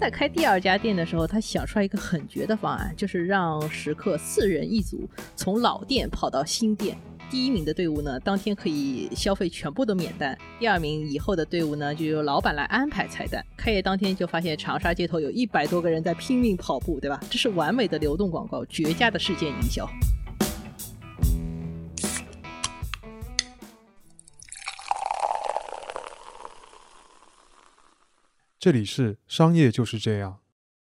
在开第二家店的时候，他想出来一个很绝的方案，就是让食客四人一组从老店跑到新店。第一名的队伍呢，当天可以消费全部都免单；第二名以后的队伍呢，就由老板来安排菜单。开业当天就发现长沙街头有一百多个人在拼命跑步，对吧？这是完美的流动广告，绝佳的事件营销。这里是商业就是这样。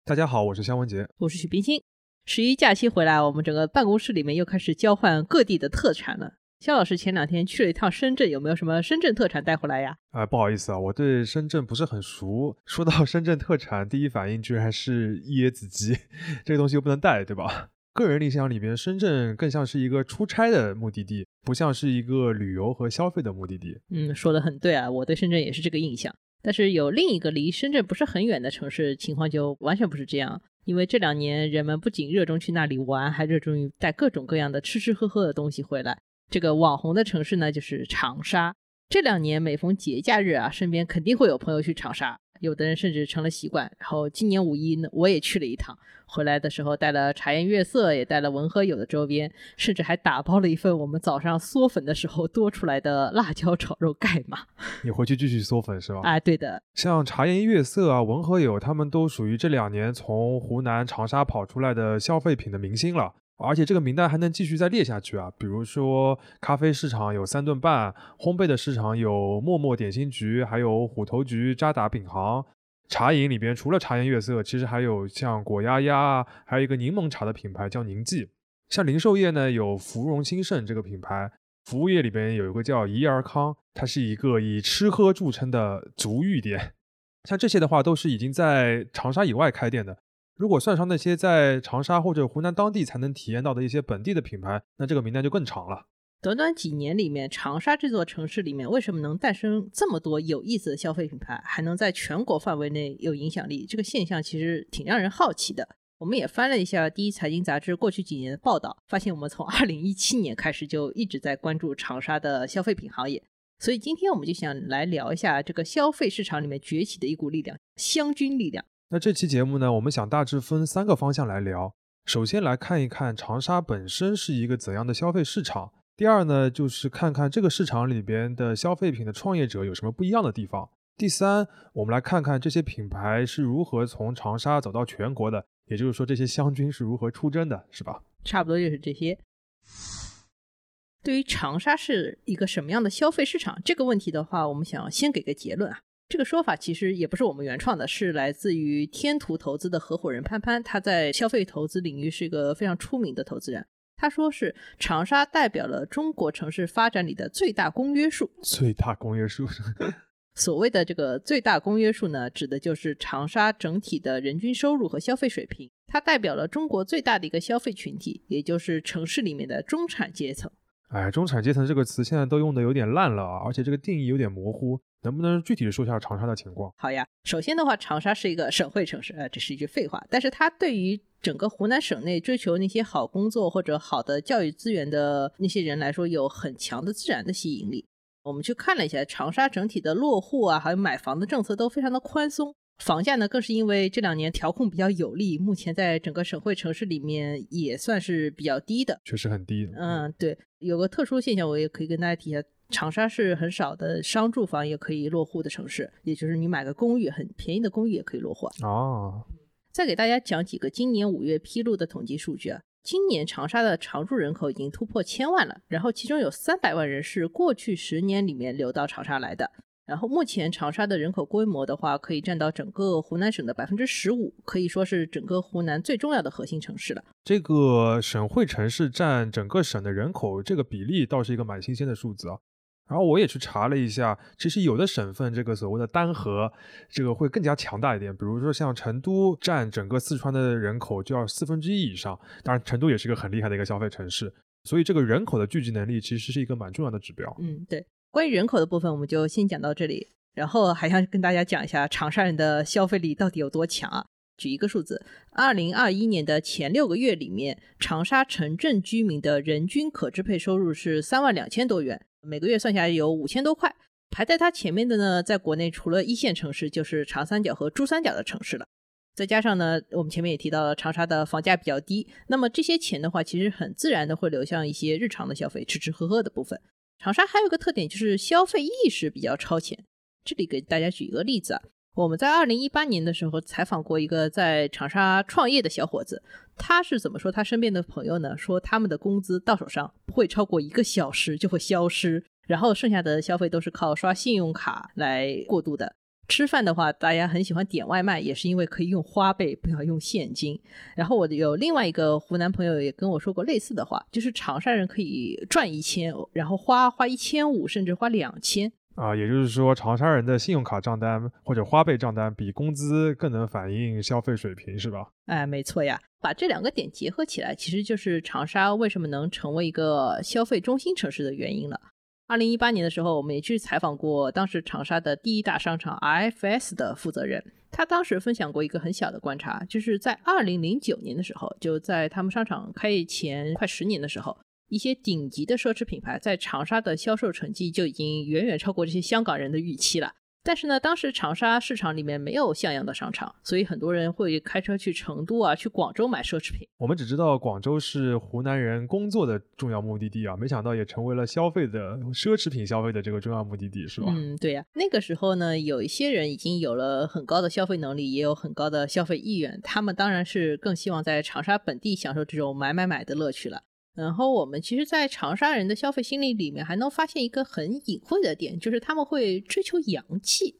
大家好，我是肖文杰，我是许冰清。十一假期回来，我们整个办公室里面又开始交换各地的特产了。肖老师前两天去了一趟深圳，有没有什么深圳特产带回来呀？啊，不好意思啊，我对深圳不是很熟。说到深圳特产，第一反应居然是椰子鸡，这个东西又不能带，对吧？个人印象里边，深圳更像是一个出差的目的地，不像是一个旅游和消费的目的地。嗯，说的很对啊，我对深圳也是这个印象。但是有另一个离深圳不是很远的城市，情况就完全不是这样。因为这两年人们不仅热衷去那里玩，还热衷于带各种各样的吃吃喝喝的东西回来。这个网红的城市呢，就是长沙。这两年每逢节假日啊，身边肯定会有朋友去长沙。有的人甚至成了习惯，然后今年五一呢，我也去了一趟，回来的时候带了茶颜悦色，也带了文和友的周边，甚至还打包了一份我们早上嗦粉的时候多出来的辣椒炒肉盖嘛。你回去继续嗦粉是吧？哎，对的。像茶颜悦色啊、文和友，他们都属于这两年从湖南长沙跑出来的消费品的明星了。而且这个名单还能继续再列下去啊，比如说咖啡市场有三顿半，烘焙的市场有默默点心局，还有虎头局、渣打饼行。茶饮里边除了茶颜悦色，其实还有像果丫丫，还有一个柠檬茶的品牌叫宁记。像零售业呢，有芙蓉兴盛这个品牌，服务业里边有一个叫怡尔康，它是一个以吃喝著称的足浴店。像这些的话，都是已经在长沙以外开店的。如果算上那些在长沙或者湖南当地才能体验到的一些本地的品牌，那这个名单就更长了。短短几年里面，长沙这座城市里面为什么能诞生这么多有意思的消费品牌，还能在全国范围内有影响力？这个现象其实挺让人好奇的。我们也翻了一下《第一财经》杂志过去几年的报道，发现我们从2017年开始就一直在关注长沙的消费品行业。所以今天我们就想来聊一下这个消费市场里面崛起的一股力量——湘军力量。那这期节目呢，我们想大致分三个方向来聊。首先来看一看长沙本身是一个怎样的消费市场。第二呢，就是看看这个市场里边的消费品的创业者有什么不一样的地方。第三，我们来看看这些品牌是如何从长沙走到全国的，也就是说这些湘军是如何出征的，是吧？差不多就是这些。对于长沙是一个什么样的消费市场这个问题的话，我们想先给个结论啊。这个说法其实也不是我们原创的，是来自于天图投资的合伙人潘潘，他在消费投资领域是一个非常出名的投资人。他说是长沙代表了中国城市发展里的最大公约数。最大公约数，所谓的这个最大公约数呢，指的就是长沙整体的人均收入和消费水平。它代表了中国最大的一个消费群体，也就是城市里面的中产阶层。哎，中产阶层这个词现在都用的有点烂了啊，而且这个定义有点模糊。能不能具体的说一下长沙的情况？好呀，首先的话，长沙是一个省会城市，呃，这是一句废话。但是它对于整个湖南省内追求那些好工作或者好的教育资源的那些人来说，有很强的自然的吸引力。我们去看了一下长沙整体的落户啊，还有买房的政策都非常的宽松，房价呢更是因为这两年调控比较有利，目前在整个省会城市里面也算是比较低的，确实很低。嗯，对，有个特殊现象，我也可以跟大家提一下。长沙是很少的商住房也可以落户的城市，也就是你买个公寓很便宜的公寓也可以落户哦。再给大家讲几个今年五月披露的统计数据啊，今年长沙的常住人口已经突破千万了，然后其中有三百万人是过去十年里面流到长沙来的。然后目前长沙的人口规模的话，可以占到整个湖南省的百分之十五，可以说是整个湖南最重要的核心城市了。这个省会城市占整个省的人口这个比例，倒是一个蛮新鲜的数字啊。然后我也去查了一下，其实有的省份这个所谓的单核，这个会更加强大一点。比如说像成都占整个四川的人口就要四分之一以上，当然成都也是一个很厉害的一个消费城市，所以这个人口的聚集能力其实是一个蛮重要的指标。嗯，对。关于人口的部分，我们就先讲到这里。然后还想跟大家讲一下长沙人的消费力到底有多强啊？举一个数字，二零二一年的前六个月里面，长沙城镇居民的人均可支配收入是三万两千多元。每个月算下来有五千多块，排在它前面的呢，在国内除了一线城市，就是长三角和珠三角的城市了。再加上呢，我们前面也提到了长沙的房价比较低，那么这些钱的话，其实很自然的会流向一些日常的消费，吃吃喝喝的部分。长沙还有个特点就是消费意识比较超前。这里给大家举一个例子啊，我们在二零一八年的时候采访过一个在长沙创业的小伙子，他是怎么说他身边的朋友呢？说他们的工资到手上不会超过一个小时就会消失，然后剩下的消费都是靠刷信用卡来过渡的。吃饭的话，大家很喜欢点外卖，也是因为可以用花呗，不要用现金。然后我有另外一个湖南朋友也跟我说过类似的话，就是长沙人可以赚一千，然后花花一千五，甚至花两千啊。也就是说，长沙人的信用卡账单或者花呗账单比工资更能反映消费水平，是吧？哎，没错呀。把这两个点结合起来，其实就是长沙为什么能成为一个消费中心城市的原因了。二零一八年的时候，我们也去采访过当时长沙的第一大商场 IFS 的负责人，他当时分享过一个很小的观察，就是在二零零九年的时候，就在他们商场开业前快十年的时候，一些顶级的奢侈品牌在长沙的销售成绩就已经远远超过这些香港人的预期了。但是呢，当时长沙市场里面没有像样的商场，所以很多人会开车去成都啊、去广州买奢侈品。我们只知道广州是湖南人工作的重要目的地啊，没想到也成为了消费的奢侈品消费的这个重要目的地，是吧？嗯，对呀。那个时候呢，有一些人已经有了很高的消费能力，也有很高的消费意愿，他们当然是更希望在长沙本地享受这种买买买的乐趣了。然后我们其实，在长沙人的消费心理里面，还能发现一个很隐晦的点，就是他们会追求洋气。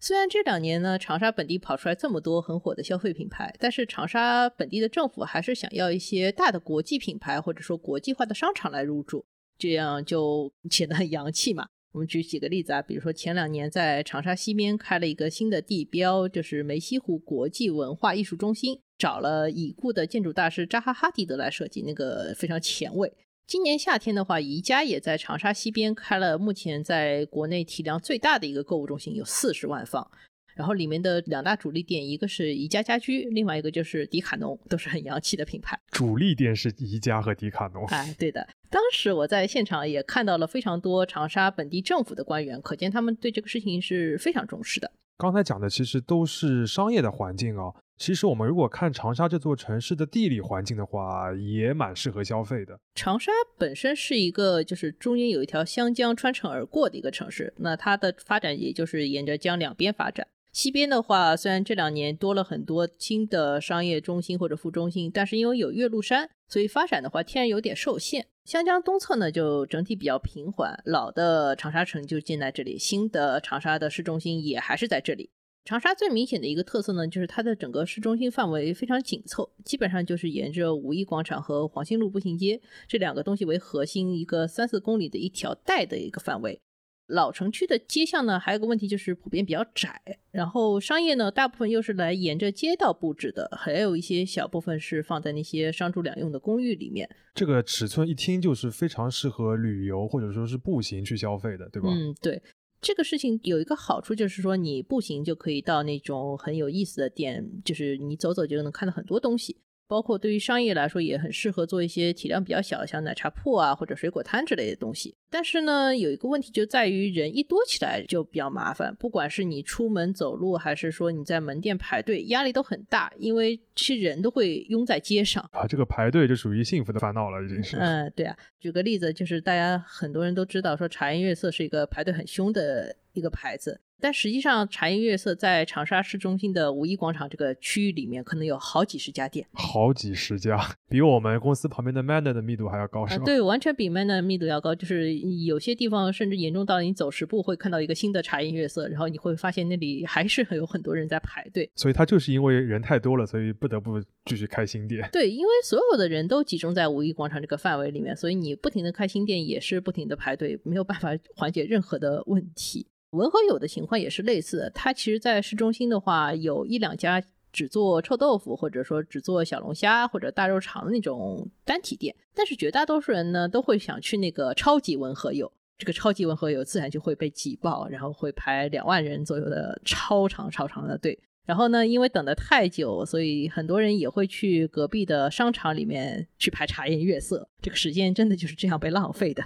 虽然这两年呢，长沙本地跑出来这么多很火的消费品牌，但是长沙本地的政府还是想要一些大的国际品牌，或者说国际化的商场来入驻，这样就显得很洋气嘛。我们举几个例子啊，比如说前两年在长沙西边开了一个新的地标，就是梅溪湖国际文化艺术中心。找了已故的建筑大师扎哈·哈迪德来设计，那个非常前卫。今年夏天的话，宜家也在长沙西边开了目前在国内体量最大的一个购物中心，有四十万方。然后里面的两大主力店，一个是宜家家居，另外一个就是迪卡侬，都是很洋气的品牌。主力店是宜家和迪卡侬。哎，对的。当时我在现场也看到了非常多长沙本地政府的官员，可见他们对这个事情是非常重视的。刚才讲的其实都是商业的环境啊。其实我们如果看长沙这座城市的地理环境的话，也蛮适合消费的。长沙本身是一个就是中间有一条湘江穿城而过的一个城市，那它的发展也就是沿着江两边发展。西边的话，虽然这两年多了很多新的商业中心或者副中心，但是因为有岳麓山，所以发展的话天然有点受限。湘江东侧呢，就整体比较平缓，老的长沙城就建在这里，新的长沙的市中心也还是在这里。长沙最明显的一个特色呢，就是它的整个市中心范围非常紧凑，基本上就是沿着五一广场和黄兴路步行街这两个东西为核心，一个三四公里的一条带的一个范围。老城区的街巷呢，还有个问题就是普遍比较窄，然后商业呢，大部分又是来沿着街道布置的，还有一些小部分是放在那些商住两用的公寓里面。这个尺寸一听就是非常适合旅游或者说是步行去消费的，对吧？嗯，对。这个事情有一个好处，就是说你步行就可以到那种很有意思的店，就是你走走就能看到很多东西。包括对于商业来说也很适合做一些体量比较小，像奶茶铺啊或者水果摊之类的东西。但是呢，有一个问题就在于人一多起来就比较麻烦，不管是你出门走路，还是说你在门店排队，压力都很大，因为其实人都会拥在街上啊。这个排队就属于幸福的烦恼了，已经是。嗯，对啊。举个例子，就是大家很多人都知道，说茶颜悦色是一个排队很凶的一个牌子。但实际上，茶颜悦色在长沙市中心的五一广场这个区域里面，可能有好几十家店，好几十家，比我们公司旁边的 Manner 的密度还要高，是吧？对，完全比 Manner 密度要高。就是有些地方甚至严重到你走十步会看到一个新的茶颜悦色，然后你会发现那里还是很有很多人在排队。所以它就是因为人太多了，所以不得不继续开新店。对，因为所有的人都集中在五一广场这个范围里面，所以你不停的开新店也是不停的排队，没有办法缓解任何的问题。文和友的情况也是类似的，它其实，在市中心的话，有一两家只做臭豆腐，或者说只做小龙虾或者大肉肠的那种单体店，但是绝大多数人呢，都会想去那个超级文和友，这个超级文和友自然就会被挤爆，然后会排两万人左右的超长超长的队。然后呢，因为等得太久，所以很多人也会去隔壁的商场里面去排茶颜悦色，这个时间真的就是这样被浪费的。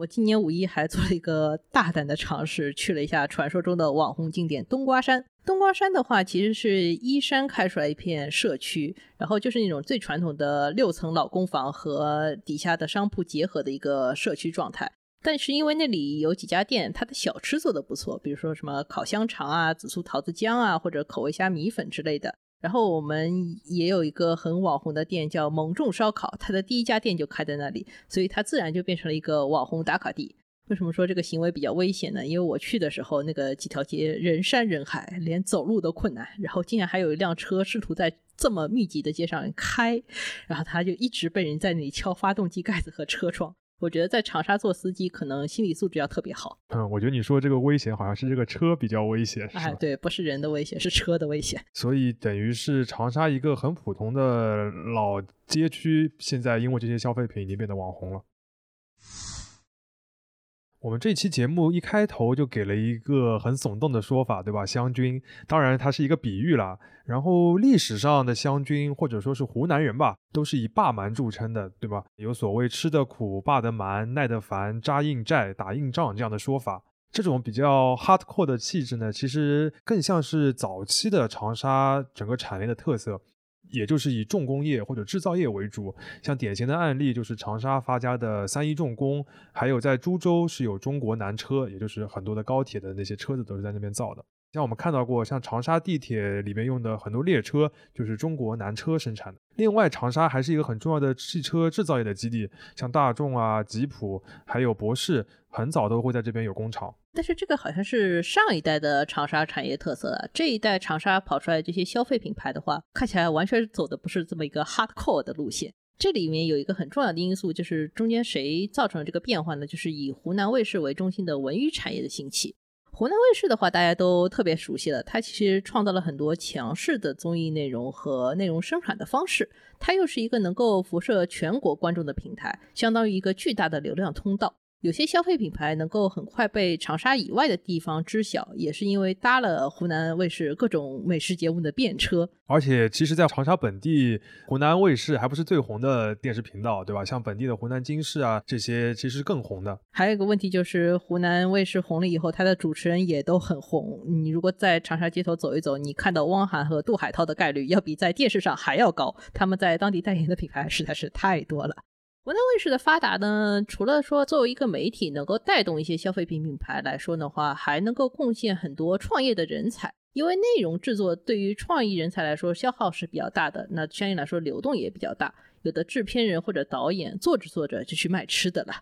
我今年五一还做了一个大胆的尝试，去了一下传说中的网红景点冬瓜山。冬瓜山的话，其实是依山开出来一片社区，然后就是那种最传统的六层老公房和底下的商铺结合的一个社区状态。但是因为那里有几家店，它的小吃做的不错，比如说什么烤香肠啊、紫苏桃子姜啊，或者口味虾米粉之类的。然后我们也有一个很网红的店叫蒙众烧烤，它的第一家店就开在那里，所以它自然就变成了一个网红打卡地。为什么说这个行为比较危险呢？因为我去的时候，那个几条街人山人海，连走路都困难，然后竟然还有一辆车试图在这么密集的街上开，然后他就一直被人在那里敲发动机盖子和车窗。我觉得在长沙做司机，可能心理素质要特别好。嗯，我觉得你说这个危险好像是这个车比较危险，哎，对，不是人的危险，是车的危险。所以等于是长沙一个很普通的老街区，现在因为这些消费品已经变得网红了。我们这期节目一开头就给了一个很耸动的说法，对吧？湘军，当然它是一个比喻啦。然后历史上的湘军或者说是湖南人吧，都是以霸蛮著称的，对吧？有所谓吃得苦、霸得蛮、耐得烦、扎硬寨、打硬仗这样的说法。这种比较 hardcore 的气质呢，其实更像是早期的长沙整个产业的特色。也就是以重工业或者制造业为主，像典型的案例就是长沙发家的三一重工，还有在株洲是有中国南车，也就是很多的高铁的那些车子都是在那边造的。像我们看到过，像长沙地铁里面用的很多列车就是中国南车生产的。另外，长沙还是一个很重要的汽车制造业的基地，像大众啊、吉普还有博世，很早都会在这边有工厂。但是这个好像是上一代的长沙产业特色啊，这一代长沙跑出来这些消费品牌的话，看起来完全走的不是这么一个 hardcore 的路线。这里面有一个很重要的因素，就是中间谁造成了这个变化呢？就是以湖南卫视为中心的文娱产业的兴起。湖南卫视的话，大家都特别熟悉了，它其实创造了很多强势的综艺内容和内容生产的方式，它又是一个能够辐射全国观众的平台，相当于一个巨大的流量通道。有些消费品牌能够很快被长沙以外的地方知晓，也是因为搭了湖南卫视各种美食节目的便车。而且，其实，在长沙本地，湖南卫视还不是最红的电视频道，对吧？像本地的湖南经视啊，这些其实更红的。还有一个问题就是，湖南卫视红了以后，它的主持人也都很红。你如果在长沙街头走一走，你看到汪涵和杜海涛的概率要比在电视上还要高。他们在当地代言的品牌实在是太多了。湖南卫视的发达呢，除了说作为一个媒体能够带动一些消费品品牌来说的话，还能够贡献很多创业的人才。因为内容制作对于创意人才来说消耗是比较大的，那相应来说流动也比较大。有的制片人或者导演做着做着就去卖吃的了，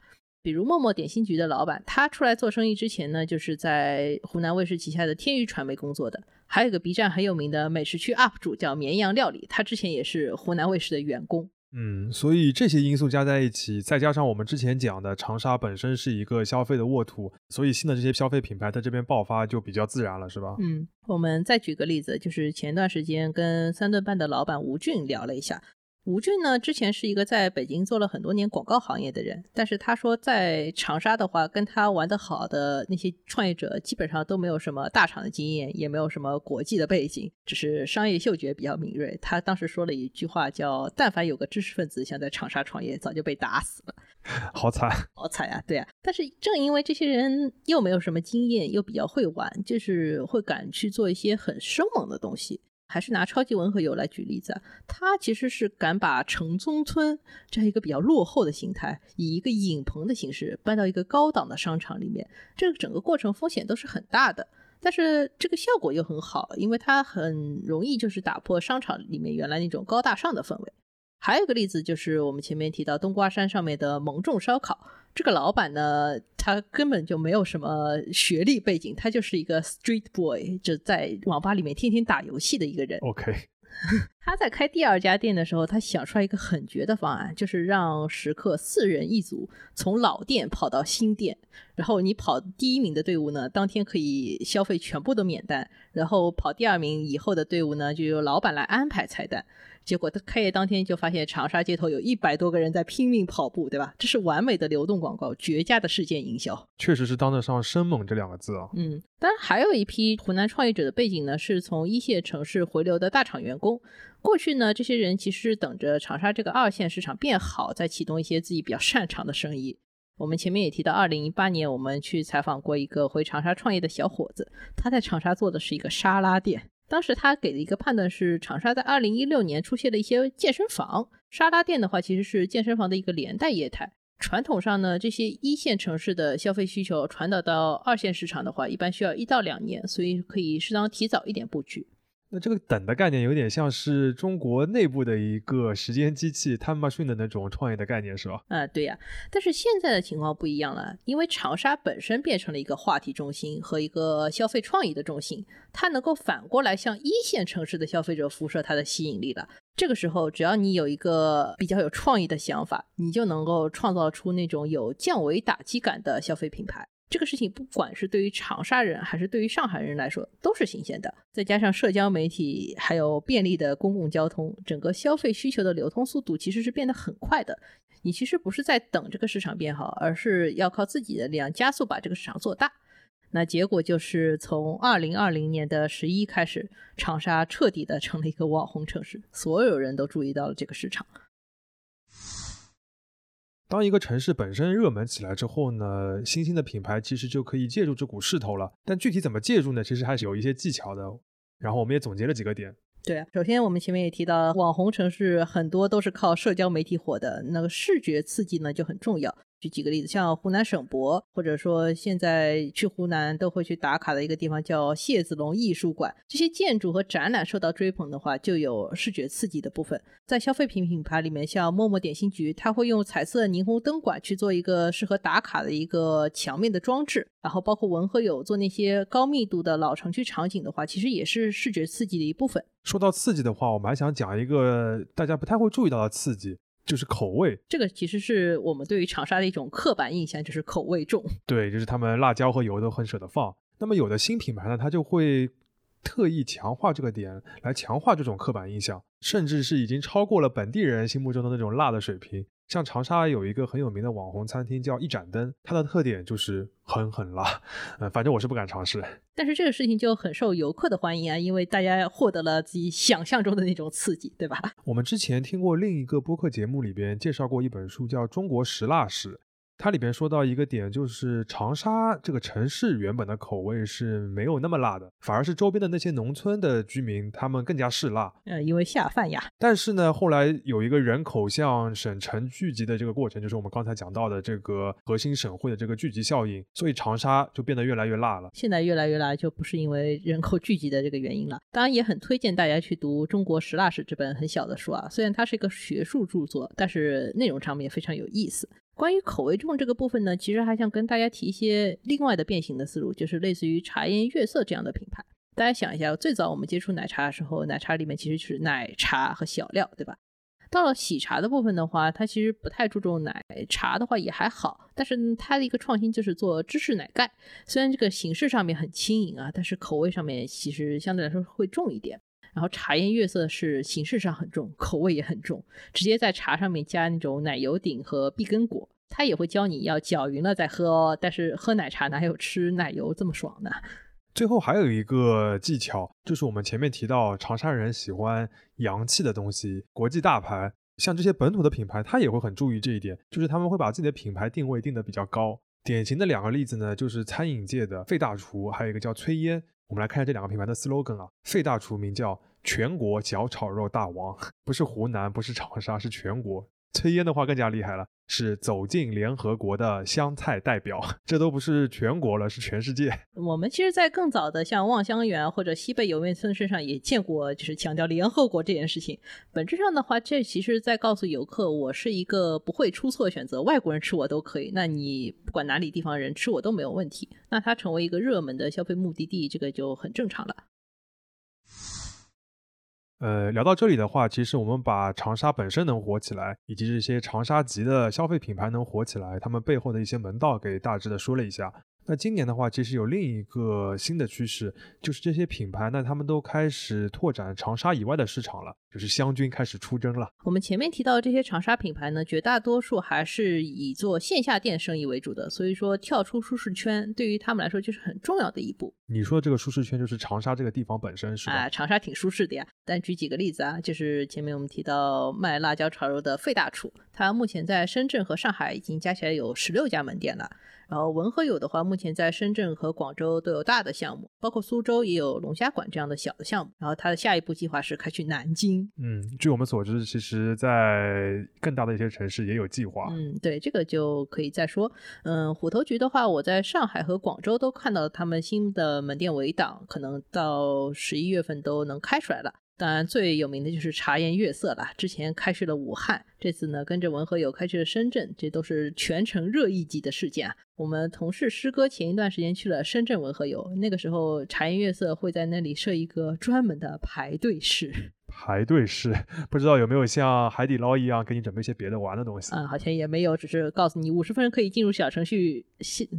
比如默默点心局的老板，他出来做生意之前呢，就是在湖南卫视旗下的天娱传媒工作的。还有个 B 站很有名的美食区 UP 主叫绵阳料理，他之前也是湖南卫视的员工。嗯，所以这些因素加在一起，再加上我们之前讲的长沙本身是一个消费的沃土，所以新的这些消费品牌在这边爆发就比较自然了，是吧？嗯，我们再举个例子，就是前段时间跟三顿半的老板吴俊聊了一下。吴俊呢，之前是一个在北京做了很多年广告行业的人，但是他说在长沙的话，跟他玩得好的那些创业者基本上都没有什么大厂的经验，也没有什么国际的背景，只是商业嗅觉比较敏锐。他当时说了一句话，叫“但凡有个知识分子想在长沙创业，早就被打死了 ”。好惨，好惨啊！对啊，但是正因为这些人又没有什么经验，又比较会玩，就是会敢去做一些很生猛的东西。还是拿超级文和友来举例子，他其实是敢把城中村这样一个比较落后的形态，以一个影棚的形式搬到一个高档的商场里面，这个整个过程风险都是很大的，但是这个效果又很好，因为它很容易就是打破商场里面原来那种高大上的氛围。还有一个例子就是我们前面提到冬瓜山上面的蒙众烧烤，这个老板呢，他根本就没有什么学历背景，他就是一个 street boy，就在网吧里面天天打游戏的一个人。OK，他在开第二家店的时候，他想出来一个很绝的方案，就是让食客四人一组从老店跑到新店，然后你跑第一名的队伍呢，当天可以消费全部都免单，然后跑第二名以后的队伍呢，就由老板来安排菜单。结果他开业当天就发现长沙街头有一百多个人在拼命跑步，对吧？这是完美的流动广告，绝佳的事件营销，确实是当得上生猛这两个字啊。嗯，当然还有一批湖南创业者的背景呢，是从一线城市回流的大厂员工。过去呢，这些人其实是等着长沙这个二线市场变好，再启动一些自己比较擅长的生意。我们前面也提到，二零一八年我们去采访过一个回长沙创业的小伙子，他在长沙做的是一个沙拉店。当时他给的一个判断是，长沙在二零一六年出现了一些健身房，沙拉店的话其实是健身房的一个连带业态。传统上呢，这些一线城市的消费需求传导到二线市场的话，一般需要一到两年，所以可以适当提早一点布局。那这个等的概念有点像是中国内部的一个时间机器 time machine 的那种创业的概念，是吧？啊，对呀。但是现在的情况不一样了，因为长沙本身变成了一个话题中心和一个消费创意的中心，它能够反过来向一线城市的消费者辐射它的吸引力了。这个时候，只要你有一个比较有创意的想法，你就能够创造出那种有降维打击感的消费品牌。这个事情不管是对于长沙人还是对于上海人来说都是新鲜的，再加上社交媒体还有便利的公共交通，整个消费需求的流通速度其实是变得很快的。你其实不是在等这个市场变好，而是要靠自己的力量加速把这个市场做大。那结果就是从二零二零年的十一开始，长沙彻底的成了一个网红城市，所有人都注意到了这个市场。当一个城市本身热门起来之后呢，新兴的品牌其实就可以借助这股势头了。但具体怎么借助呢？其实还是有一些技巧的。然后我们也总结了几个点。对，首先我们前面也提到，网红城市很多都是靠社交媒体火的，那个视觉刺激呢就很重要。举几个例子，像湖南省博，或者说现在去湖南都会去打卡的一个地方叫谢子龙艺术馆。这些建筑和展览受到追捧的话，就有视觉刺激的部分。在消费品品牌里面，像陌陌点心局，它会用彩色霓虹灯管去做一个适合打卡的一个墙面的装置。然后包括文和友做那些高密度的老城区场景的话，其实也是视觉刺激的一部分。说到刺激的话，我们还想讲一个大家不太会注意到的刺激。就是口味，这个其实是我们对于长沙的一种刻板印象，就是口味重。对，就是他们辣椒和油都很舍得放。那么有的新品牌呢，它就会特意强化这个点，来强化这种刻板印象，甚至是已经超过了本地人心目中的那种辣的水平。像长沙有一个很有名的网红餐厅叫一盏灯，它的特点就是狠狠辣，呃，反正我是不敢尝试。但是这个事情就很受游客的欢迎啊，因为大家获得了自己想象中的那种刺激，对吧？我们之前听过另一个播客节目里边介绍过一本书，叫《中国食辣史》。它里边说到一个点，就是长沙这个城市原本的口味是没有那么辣的，反而是周边的那些农村的居民他们更加嗜辣。嗯，因为下饭呀。但是呢，后来有一个人口向省城聚集的这个过程，就是我们刚才讲到的这个核心省会的这个聚集效应，所以长沙就变得越来越辣了。现在越来越辣，就不是因为人口聚集的这个原因了。当然，也很推荐大家去读《中国食辣史》这本很小的书啊，虽然它是一个学术著作，但是内容上面非常有意思。关于口味重这个部分呢，其实还想跟大家提一些另外的变形的思路，就是类似于茶颜悦色这样的品牌。大家想一下，最早我们接触奶茶的时候，奶茶里面其实就是奶茶和小料，对吧？到了喜茶的部分的话，它其实不太注重奶茶的话也还好，但是它的一个创新就是做芝士奶盖。虽然这个形式上面很轻盈啊，但是口味上面其实相对来说会重一点。然后茶颜悦色是形式上很重，口味也很重，直接在茶上面加那种奶油顶和碧根果，他也会教你要搅匀了再喝哦。但是喝奶茶哪有吃奶油这么爽呢？最后还有一个技巧，就是我们前面提到长沙人喜欢洋气的东西，国际大牌，像这些本土的品牌，他也会很注意这一点，就是他们会把自己的品牌定位定得比较高。典型的两个例子呢，就是餐饮界的费大厨，还有一个叫炊烟。我们来看一下这两个品牌的 slogan 啊，费大厨名叫。全国小炒肉大王，不是湖南，不是长沙，是全国。炊烟的话更加厉害了，是走进联合国的湘菜代表，这都不是全国了，是全世界。我们其实，在更早的像望湘园或者西北莜面村身上也见过，就是强调联合国这件事情。本质上的话，这其实在告诉游客，我是一个不会出错选择，外国人吃我都可以。那你不管哪里地方人吃我都没有问题。那它成为一个热门的消费目的地，这个就很正常了。呃，聊到这里的话，其实我们把长沙本身能火起来，以及这些长沙籍的消费品牌能火起来，他们背后的一些门道给大致的说了一下。那今年的话，其实有另一个新的趋势，就是这些品牌呢，他们都开始拓展长沙以外的市场了。就是湘军开始出征了。我们前面提到这些长沙品牌呢，绝大多数还是以做线下店生意为主的，所以说跳出舒适圈对于他们来说就是很重要的一步。你说这个舒适圈就是长沙这个地方本身是吧？啊，长沙挺舒适的呀。但举几个例子啊，就是前面我们提到卖辣椒炒肉的费大厨，他目前在深圳和上海已经加起来有十六家门店了。然后文和友的话，目前在深圳和广州都有大的项目，包括苏州也有龙虾馆这样的小的项目。然后他的下一步计划是开去南京。嗯，据我们所知，其实在更大的一些城市也有计划。嗯，对，这个就可以再说。嗯，虎头局的话，我在上海和广州都看到他们新的门店围挡，可能到十一月份都能开出来了。当然，最有名的就是茶颜悦色了。之前开去了武汉，这次呢跟着文和友开去了深圳，这都是全城热议级的事件啊。我们同事师哥前一段时间去了深圳文和友，那个时候茶颜悦色会在那里设一个专门的排队室。排队式，不知道有没有像海底捞一样给你准备一些别的玩的东西？啊，好像也没有，只是告诉你五十分可以进入小程序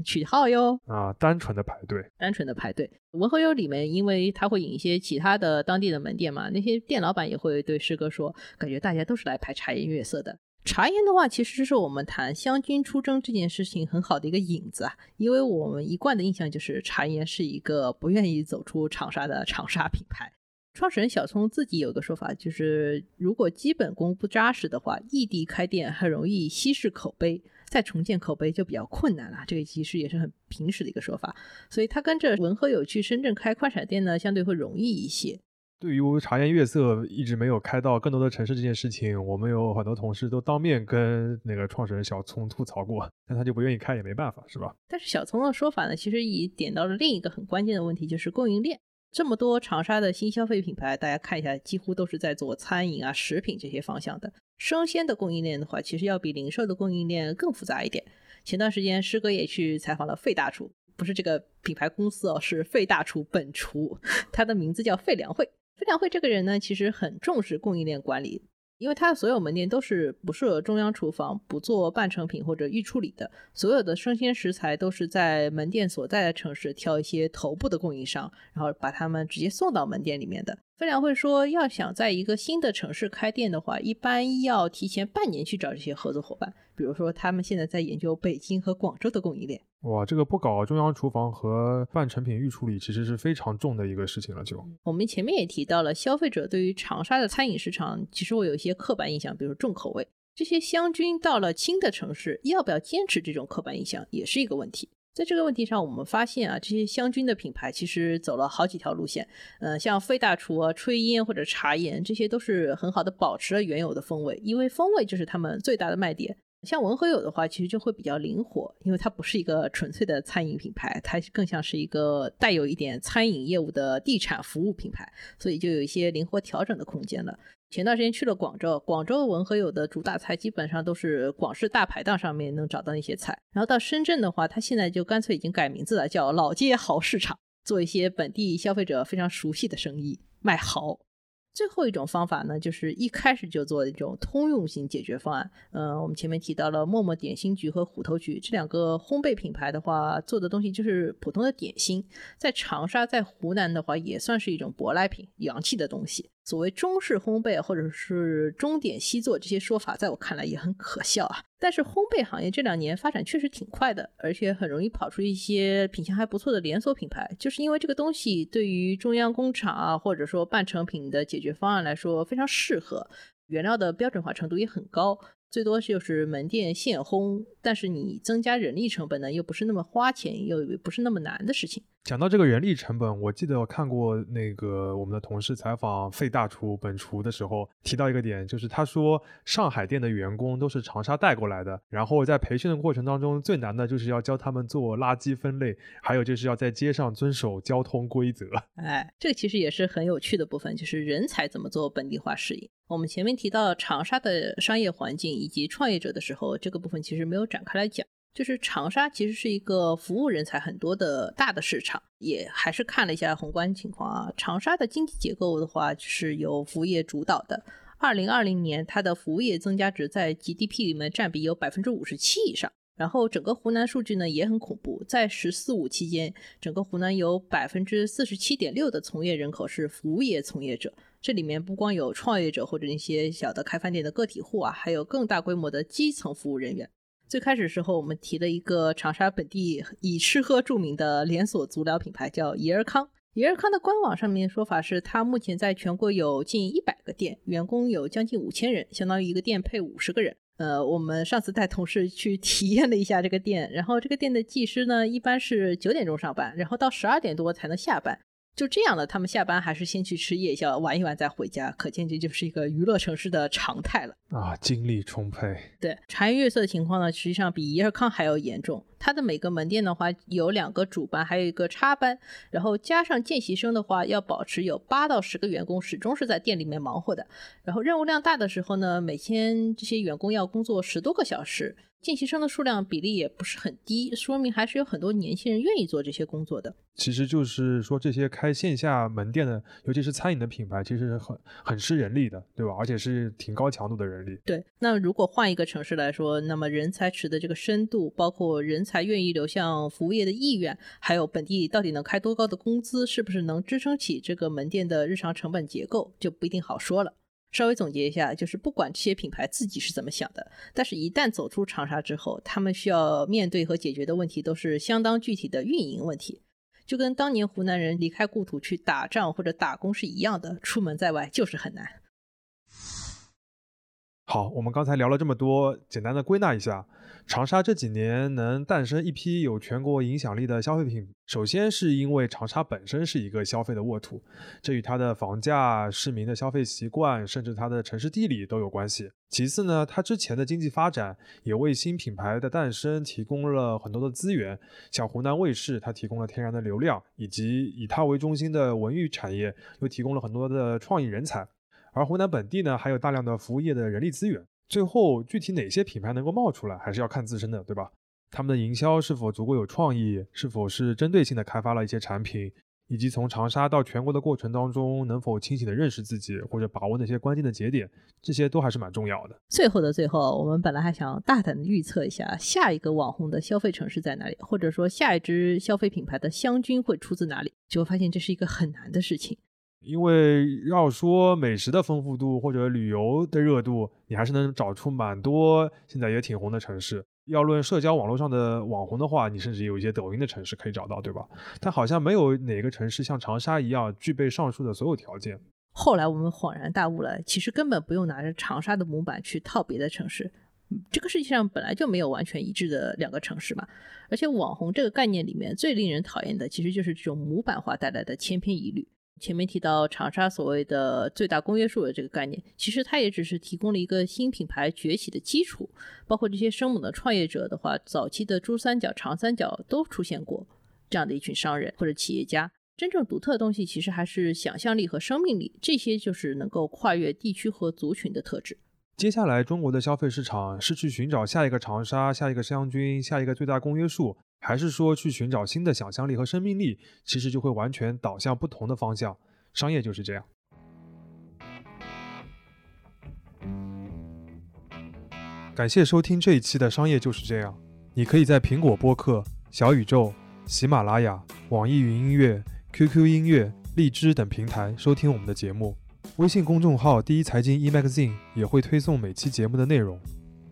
取号哟。啊，单纯的排队，单纯的排队。文和友里面，因为他会引一些其他的当地的门店嘛，那些店老板也会对师哥说，感觉大家都是来排茶颜悦色的。茶颜的话，其实是我们谈湘军出征这件事情很好的一个引子啊，因为我们一贯的印象就是茶颜是一个不愿意走出长沙的长沙品牌。创始人小聪自己有个说法，就是如果基本功不扎实的话，异地开店很容易稀释口碑，再重建口碑就比较困难了。这个其实也是很平时的一个说法。所以他跟着文和友去深圳开快闪店呢，相对会容易一些。对于茶颜悦色一直没有开到更多的城市这件事情，我们有很多同事都当面跟那个创始人小聪吐槽过，但他就不愿意开也没办法，是吧？但是小聪的说法呢，其实也点到了另一个很关键的问题，就是供应链。这么多长沙的新消费品牌，大家看一下，几乎都是在做餐饮啊、食品这些方向的。生鲜的供应链的话，其实要比零售的供应链更复杂一点。前段时间师哥也去采访了费大厨，不是这个品牌公司哦，是费大厨本厨，他的名字叫费良慧。费良慧这个人呢，其实很重视供应链管理。因为它的所有门店都是不设中央厨房、不做半成品或者预处理的，所有的生鲜食材都是在门店所在的城市挑一些头部的供应商，然后把他们直接送到门店里面的。分良会说，要想在一个新的城市开店的话，一般要提前半年去找这些合作伙伴。比如说，他们现在在研究北京和广州的供应链。哇，这个不搞中央厨房和半成品预处理，其实是非常重的一个事情了。就我们前面也提到了，消费者对于长沙的餐饮市场，其实会有一些刻板印象，比如重口味。这些湘军到了新的城市，要不要坚持这种刻板印象，也是一个问题。在这个问题上，我们发现啊，这些湘军的品牌其实走了好几条路线。嗯，像费大厨啊、炊烟或者茶颜，这些都是很好的保持了原有的风味，因为风味就是他们最大的卖点。像文和友的话，其实就会比较灵活，因为它不是一个纯粹的餐饮品牌，它更像是一个带有一点餐饮业务的地产服务品牌，所以就有一些灵活调整的空间了。前段时间去了广州，广州文和友的主打菜基本上都是广式大排档上面能找到那些菜。然后到深圳的话，他现在就干脆已经改名字了，叫老街蚝市场，做一些本地消费者非常熟悉的生意，卖蚝。最后一种方法呢，就是一开始就做一种通用型解决方案。嗯，我们前面提到了默默点心局和虎头局这两个烘焙品牌的话，做的东西就是普通的点心，在长沙、在湖南的话，也算是一种舶来品、洋气的东西。所谓中式烘焙或者是中点西做这些说法，在我看来也很可笑啊。但是烘焙行业这两年发展确实挺快的，而且很容易跑出一些品相还不错的连锁品牌，就是因为这个东西对于中央工厂啊，或者说半成品的解决方案来说非常适合，原料的标准化程度也很高。最多就是门店现烘，但是你增加人力成本呢，又不是那么花钱，又不是那么难的事情。讲到这个人力成本，我记得我看过那个我们的同事采访费大厨本厨的时候，提到一个点，就是他说上海店的员工都是长沙带过来的，然后在培训的过程当中，最难的就是要教他们做垃圾分类，还有就是要在街上遵守交通规则。哎，这个其实也是很有趣的部分，就是人才怎么做本地化适应。我们前面提到长沙的商业环境以及创业者的时候，这个部分其实没有展开来讲。就是长沙其实是一个服务人才很多的大的市场，也还是看了一下宏观情况啊。长沙的经济结构的话，是由服务业主导的。二零二零年，它的服务业增加值在 GDP 里面占比有百分之五十七以上。然后整个湖南数据呢也很恐怖，在“十四五”期间，整个湖南有百分之四十七点六的从业人口是服务业从业者。这里面不光有创业者或者那些小的开饭店的个体户啊，还有更大规模的基层服务人员。最开始时候，我们提了一个长沙本地以吃喝著名的连锁足疗品牌，叫怡尔康。怡尔康的官网上面说法是，它目前在全国有近一百个店，员工有将近五千人，相当于一个店配五十个人。呃，我们上次带同事去 体验了一下这个店，然后这个店的技师呢，一般是九点钟上班，然后到十二点多才能下班。就这样了，他们下班还是先去吃夜宵，玩一玩再回家，可见这就是一个娱乐城市的常态了啊！精力充沛。对，茶颜悦色的情况呢，实际上比怡尔康还要严重。它的每个门店的话，有两个主班，还有一个插班，然后加上见习生的话，要保持有八到十个员工始终是在店里面忙活的。然后任务量大的时候呢，每天这些员工要工作十多个小时。见习生的数量比例也不是很低，说明还是有很多年轻人愿意做这些工作的。其实就是说，这些开线下门店的，尤其是餐饮的品牌，其实很很吃人力的，对吧？而且是挺高强度的人力。对，那如果换一个城市来说，那么人才池的这个深度，包括人才愿意流向服务业的意愿，还有本地到底能开多高的工资，是不是能支撑起这个门店的日常成本结构，就不一定好说了。稍微总结一下，就是不管这些品牌自己是怎么想的，但是一旦走出长沙之后，他们需要面对和解决的问题都是相当具体的运营问题，就跟当年湖南人离开故土去打仗或者打工是一样的，出门在外就是很难。好，我们刚才聊了这么多，简单的归纳一下，长沙这几年能诞生一批有全国影响力的消费品，首先是因为长沙本身是一个消费的沃土，这与它的房价、市民的消费习惯，甚至它的城市地理都有关系。其次呢，它之前的经济发展也为新品牌的诞生提供了很多的资源，像湖南卫视，它提供了天然的流量，以及以它为中心的文娱产业又提供了很多的创意人才。而湖南本地呢，还有大量的服务业的人力资源。最后，具体哪些品牌能够冒出来，还是要看自身的，对吧？他们的营销是否足够有创意，是否是针对性的开发了一些产品，以及从长沙到全国的过程当中，能否清醒的认识自己，或者把握那些关键的节点，这些都还是蛮重要的。最后的最后，我们本来还想大胆的预测一下下一个网红的消费城市在哪里，或者说下一支消费品牌的香薰会出自哪里，结果发现这是一个很难的事情。因为要说美食的丰富度或者旅游的热度，你还是能找出蛮多现在也挺红的城市。要论社交网络上的网红的话，你甚至有一些抖音的城市可以找到，对吧？但好像没有哪个城市像长沙一样具备上述的所有条件。后来我们恍然大悟了，其实根本不用拿着长沙的模板去套别的城市。这个世界上本来就没有完全一致的两个城市嘛。而且网红这个概念里面最令人讨厌的，其实就是这种模板化带来的千篇一律。前面提到长沙所谓的最大公约数的这个概念，其实它也只是提供了一个新品牌崛起的基础。包括这些生猛的创业者的话，早期的珠三角、长三角都出现过这样的一群商人或者企业家。真正独特的东西，其实还是想象力和生命力，这些就是能够跨越地区和族群的特质。接下来，中国的消费市场是去寻找下一个长沙、下一个香君、下一个最大公约数。还是说去寻找新的想象力和生命力，其实就会完全导向不同的方向。商业就是这样。感谢收听这一期的《商业就是这样》。你可以在苹果播客、小宇宙、喜马拉雅、网易云音乐、QQ 音乐、荔枝等平台收听我们的节目。微信公众号“第一财经 eMagazine” 也会推送每期节目的内容。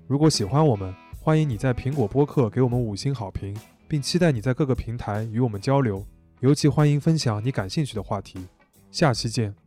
如果喜欢我们，欢迎你在苹果播客给我们五星好评。并期待你在各个平台与我们交流，尤其欢迎分享你感兴趣的话题。下期见。